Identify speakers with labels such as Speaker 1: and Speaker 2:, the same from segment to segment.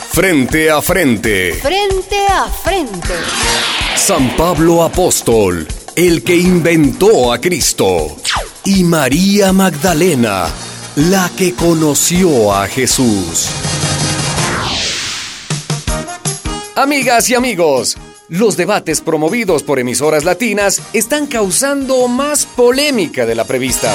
Speaker 1: Frente a frente.
Speaker 2: Frente a frente.
Speaker 1: San Pablo Apóstol, el que inventó a Cristo. Y María Magdalena, la que conoció a Jesús. Amigas y amigos, los debates promovidos por emisoras latinas están causando más polémica de la prevista.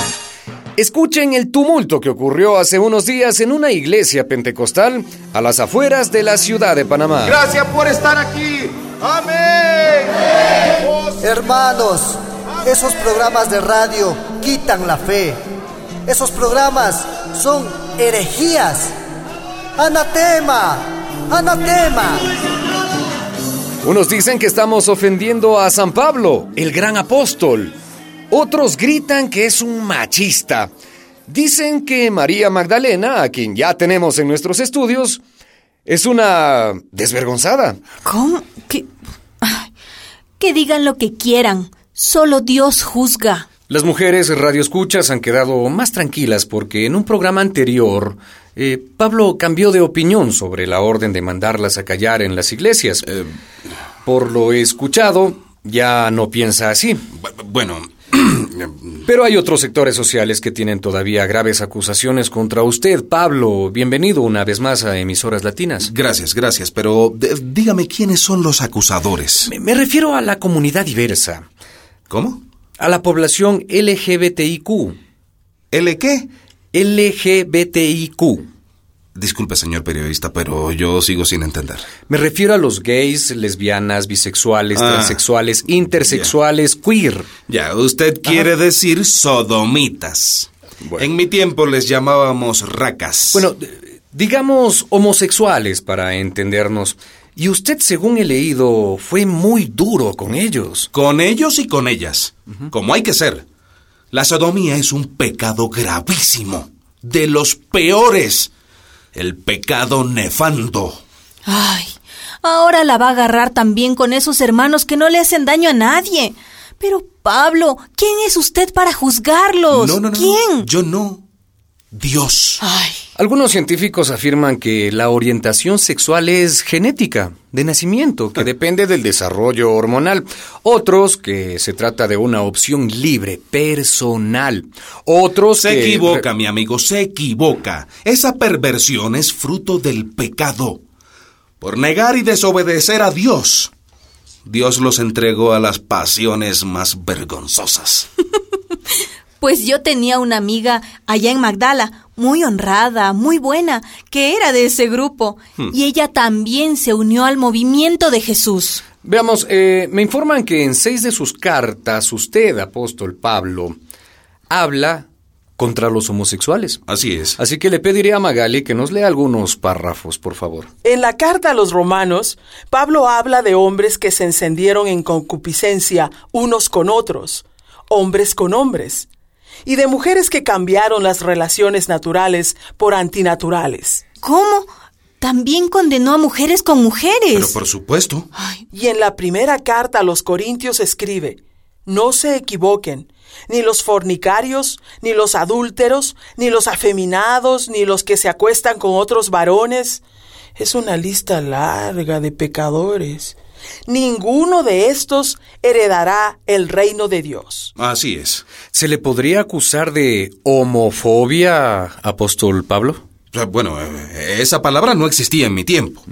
Speaker 1: Escuchen el tumulto que ocurrió hace unos días en una iglesia pentecostal a las afueras de la ciudad de Panamá.
Speaker 3: Gracias por estar aquí. Amén.
Speaker 4: Hermanos, esos programas de radio quitan la fe. Esos programas son herejías. Anatema. Anatema.
Speaker 1: Unos dicen que estamos ofendiendo a San Pablo, el gran apóstol. Otros gritan que es un machista. Dicen que María Magdalena, a quien ya tenemos en nuestros estudios, es una desvergonzada.
Speaker 5: ¿Cómo? Que... que digan lo que quieran. Solo Dios juzga.
Speaker 1: Las mujeres radioescuchas han quedado más tranquilas porque en un programa anterior eh, Pablo cambió de opinión sobre la orden de mandarlas a callar en las iglesias. Eh, Por lo escuchado, ya no piensa así.
Speaker 3: Bueno,
Speaker 1: Pero hay otros sectores sociales que tienen todavía graves acusaciones contra usted, Pablo. Bienvenido una vez más a Emisoras Latinas.
Speaker 3: Gracias, gracias, pero dígame quiénes son los acusadores.
Speaker 1: Me, me refiero a la comunidad diversa.
Speaker 3: ¿Cómo?
Speaker 1: A la población LGBTIQ.
Speaker 3: ¿L qué?
Speaker 1: LGBTIQ.
Speaker 3: Disculpe, señor periodista, pero yo sigo sin entender.
Speaker 1: Me refiero a los gays, lesbianas, bisexuales,
Speaker 3: Ah.
Speaker 1: transexuales, intersexuales, queer.
Speaker 3: Ya, usted quiere decir sodomitas.
Speaker 1: Bueno.
Speaker 3: En mi tiempo les llamábamos racas.
Speaker 1: Bueno, digamos homosexuales para entendernos. Y usted, según he leído, fue muy duro con ellos.
Speaker 3: con ellos y con ellas, como hay que ser. La sodomía es un pecado gravísimo, de los peores. El pecado nefando.
Speaker 5: Ay, ahora la va a agarrar también con esos hermanos que no le hacen daño a nadie. Pero, Pablo, ¿quién es usted para juzgarlos?
Speaker 3: No, no, no.
Speaker 5: ¿Quién?
Speaker 3: Yo no. Dios.
Speaker 5: Ay,
Speaker 1: Algunos científicos afirman que la orientación sexual es genética, de nacimiento, que depende del desarrollo hormonal. Otros que se trata de una opción libre, personal. Otros
Speaker 3: Se
Speaker 1: que...
Speaker 3: equivoca, mi amigo, se equivoca. Esa perversión es fruto del pecado. Por negar y desobedecer a Dios. Dios los entregó a las pasiones más vergonzosas.
Speaker 5: pues yo tenía una amiga allá en Magdala, muy honrada, muy buena, que era de ese grupo.
Speaker 3: Hmm.
Speaker 5: Y ella también se unió al movimiento de Jesús.
Speaker 1: Veamos, eh, me informan que en seis de sus cartas usted, apóstol Pablo, habla contra los homosexuales.
Speaker 3: Así es.
Speaker 1: Así que le pediré a Magali que nos lea algunos párrafos, por favor.
Speaker 6: En la carta a los romanos, Pablo habla de hombres que se encendieron en concupiscencia unos con otros, hombres con hombres, y de mujeres que cambiaron las relaciones naturales por antinaturales.
Speaker 5: ¿Cómo? También condenó a mujeres con mujeres.
Speaker 3: Pero por supuesto.
Speaker 6: Y en la primera carta a los Corintios escribe, no se equivoquen, ni los fornicarios, ni los adúlteros, ni los afeminados, ni los que se acuestan con otros varones. Es una lista larga de pecadores. Ninguno de estos heredará el reino de Dios.
Speaker 3: Así es.
Speaker 1: ¿Se le podría acusar de homofobia, apóstol Pablo?
Speaker 3: Bueno, eh, esa palabra no existía en mi tiempo.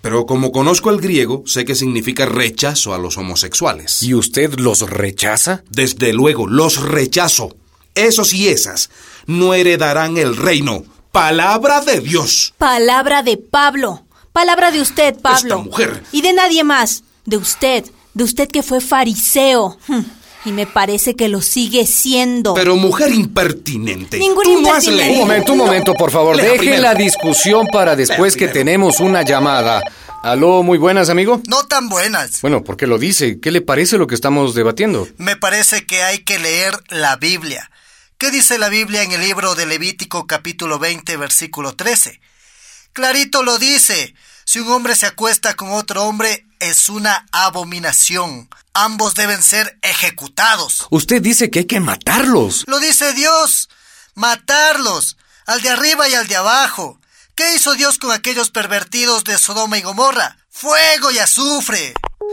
Speaker 3: Pero como conozco el griego, sé que significa rechazo a los homosexuales.
Speaker 1: ¿Y usted los rechaza?
Speaker 3: Desde luego, los rechazo. Esos y esas no heredarán el reino. Palabra de Dios.
Speaker 5: Palabra de Pablo. Palabra de usted, Pablo.
Speaker 3: Esta mujer.
Speaker 5: Y de nadie más. De usted. De usted que fue fariseo. Hm. Y me parece que lo sigue siendo.
Speaker 3: Pero mujer impertinente.
Speaker 5: Ningún
Speaker 3: tú no has
Speaker 5: impertinente.
Speaker 1: Un momento, un momento, por favor. Deje
Speaker 3: primero.
Speaker 1: la discusión para después que tenemos una llamada. Aló, muy buenas, amigo.
Speaker 4: No tan buenas.
Speaker 1: Bueno, ¿por qué lo dice? ¿Qué le parece lo que estamos debatiendo?
Speaker 4: Me parece que hay que leer la Biblia. ¿Qué dice la Biblia en el libro de Levítico capítulo 20 versículo 13? Clarito lo dice. Si un hombre se acuesta con otro hombre es una abominación. Ambos deben ser ejecutados.
Speaker 1: Usted dice que hay que matarlos.
Speaker 4: Lo dice Dios. Matarlos. Al de arriba y al de abajo. ¿Qué hizo Dios con aquellos pervertidos de Sodoma y Gomorra? Fuego y azufre.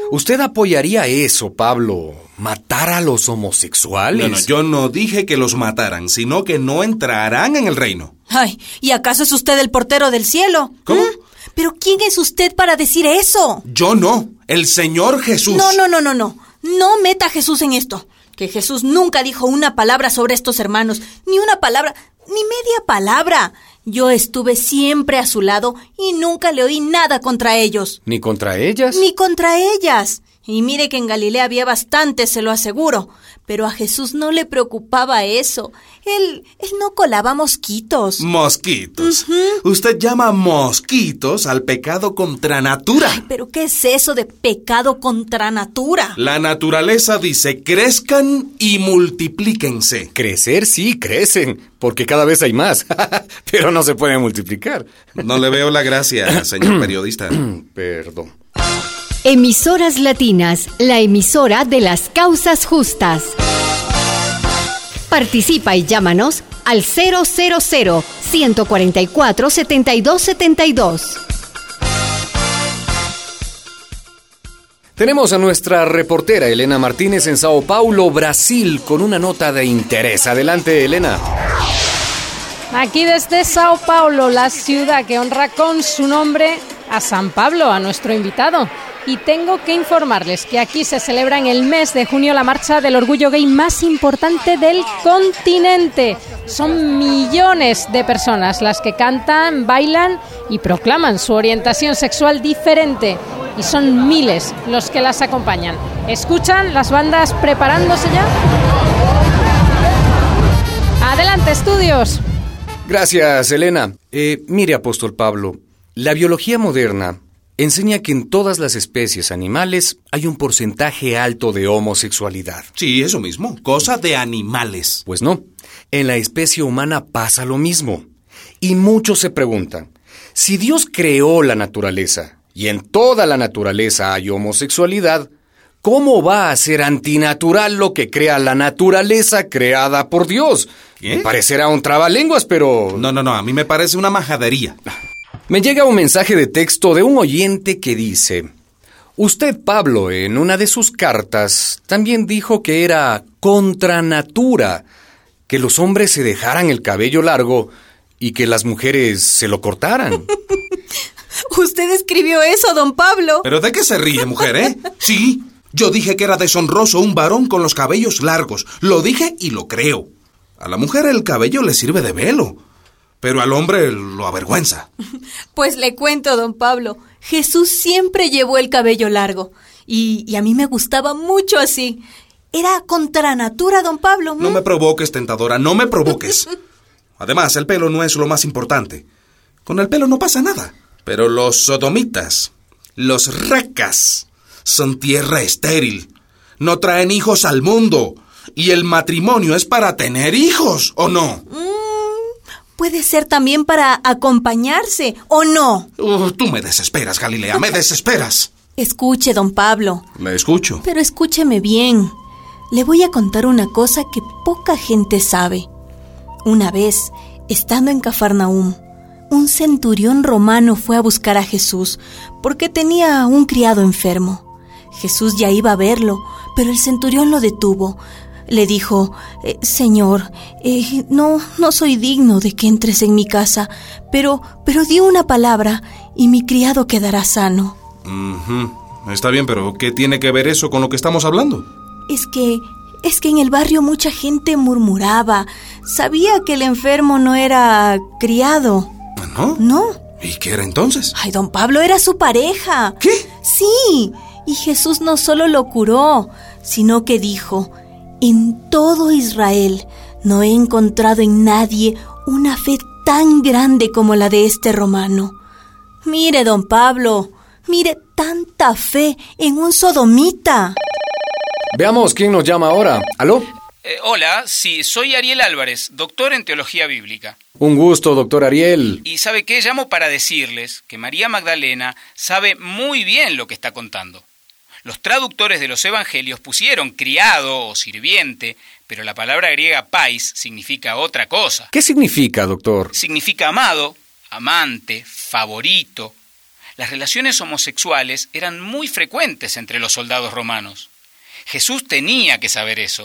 Speaker 1: ¿Usted apoyaría eso, Pablo? ¿Matar a los homosexuales?
Speaker 3: No, no, yo no dije que los mataran, sino que no entrarán en el reino.
Speaker 5: Ay, ¿y acaso es usted el portero del cielo?
Speaker 3: ¿Cómo?
Speaker 5: ¿Mm? ¿Pero quién es usted para decir eso?
Speaker 3: Yo no, el Señor Jesús.
Speaker 5: No, no, no, no, no. No meta a Jesús en esto. Que Jesús nunca dijo una palabra sobre estos hermanos, ni una palabra, ni media palabra. Yo estuve siempre a su lado y nunca le oí nada contra ellos.
Speaker 1: ¿Ni contra ellas?
Speaker 5: Ni contra ellas. Y mire que en Galilea había bastante, se lo aseguro. Pero a Jesús no le preocupaba eso. Él, él no colaba mosquitos.
Speaker 3: Mosquitos. Usted llama mosquitos al pecado contra natura.
Speaker 5: Pero ¿qué es eso de pecado contra natura?
Speaker 3: La naturaleza dice crezcan y multiplíquense.
Speaker 1: Crecer sí, crecen, porque cada vez hay más, pero no se pueden multiplicar.
Speaker 3: No le veo la gracia, señor periodista.
Speaker 1: Perdón.
Speaker 2: Emisoras Latinas, la emisora de las causas justas. Participa y llámanos al 000 144 7272.
Speaker 1: Tenemos a nuestra reportera Elena Martínez en Sao Paulo, Brasil, con una nota de interés. Adelante, Elena.
Speaker 7: Aquí desde Sao Paulo, la ciudad que honra con su nombre a San Pablo, a nuestro invitado. Y tengo que informarles que aquí se celebra en el mes de junio la marcha del orgullo gay más importante del continente. Son millones de personas las que cantan, bailan y proclaman su orientación sexual diferente. Y son miles los que las acompañan. ¿Escuchan las bandas preparándose ya? Adelante, estudios.
Speaker 1: Gracias, Elena. Eh, mire, apóstol Pablo, la biología moderna enseña que en todas las especies animales hay un porcentaje alto de homosexualidad.
Speaker 3: Sí, eso mismo, cosa de animales.
Speaker 1: Pues no, en la especie humana pasa lo mismo. Y muchos se preguntan, si Dios creó la naturaleza y en toda la naturaleza hay homosexualidad, ¿cómo va a ser antinatural lo que crea la naturaleza creada por Dios? Me parecerá un trabalenguas, pero...
Speaker 3: No, no, no, a mí me parece una majadería.
Speaker 1: Me llega un mensaje de texto de un oyente que dice, Usted, Pablo, en una de sus cartas, también dijo que era contra natura, que los hombres se dejaran el cabello largo y que las mujeres se lo cortaran.
Speaker 5: Usted escribió eso, don Pablo.
Speaker 3: ¿Pero de qué se ríe, mujer, eh? Sí, yo dije que era deshonroso un varón con los cabellos largos. Lo dije y lo creo. A la mujer el cabello le sirve de velo, pero al hombre lo avergüenza.
Speaker 5: Pues le cuento, don Pablo, Jesús siempre llevó el cabello largo. Y, y a mí me gustaba mucho así. Era contra natura, don Pablo.
Speaker 3: No me provoques, tentadora, no me provoques. Además, el pelo no es lo más importante. Con el pelo no pasa nada. Pero los sodomitas, los racas, son tierra estéril. No traen hijos al mundo. Y el matrimonio es para tener hijos, ¿o no?
Speaker 5: Puede ser también para acompañarse, ¿o no?
Speaker 3: Uh, tú me desesperas, Galilea, me desesperas.
Speaker 5: Escuche, don Pablo.
Speaker 3: Le escucho.
Speaker 5: Pero escúcheme bien. Le voy a contar una cosa que poca gente sabe. Una vez, estando en Cafarnaúm, un centurión romano fue a buscar a Jesús porque tenía un criado enfermo. Jesús ya iba a verlo, pero el centurión lo detuvo. Le dijo, "Eh, Señor, eh, no, no soy digno de que entres en mi casa, pero, pero di una palabra y mi criado quedará sano.
Speaker 3: Está bien, pero ¿qué tiene que ver eso con lo que estamos hablando?
Speaker 5: Es que, es que en el barrio mucha gente murmuraba. Sabía que el enfermo no era criado.
Speaker 3: ¿No?
Speaker 5: No.
Speaker 3: ¿Y qué era entonces?
Speaker 5: Ay, don Pablo era su pareja.
Speaker 3: ¿Qué?
Speaker 5: Sí. Y Jesús no solo lo curó, sino que dijo, en todo Israel no he encontrado en nadie una fe tan grande como la de este romano. Mire, don Pablo, mire tanta fe en un sodomita.
Speaker 1: Veamos quién nos llama ahora. ¿Aló?
Speaker 8: Eh, hola, sí, soy Ariel Álvarez, doctor en teología bíblica.
Speaker 1: Un gusto, doctor Ariel.
Speaker 8: Y sabe qué, llamo para decirles que María Magdalena sabe muy bien lo que está contando. Los traductores de los evangelios pusieron criado o sirviente, pero la palabra griega pais significa otra cosa.
Speaker 1: ¿Qué significa, doctor?
Speaker 8: Significa amado, amante, favorito. Las relaciones homosexuales eran muy frecuentes entre los soldados romanos. Jesús tenía que saber eso.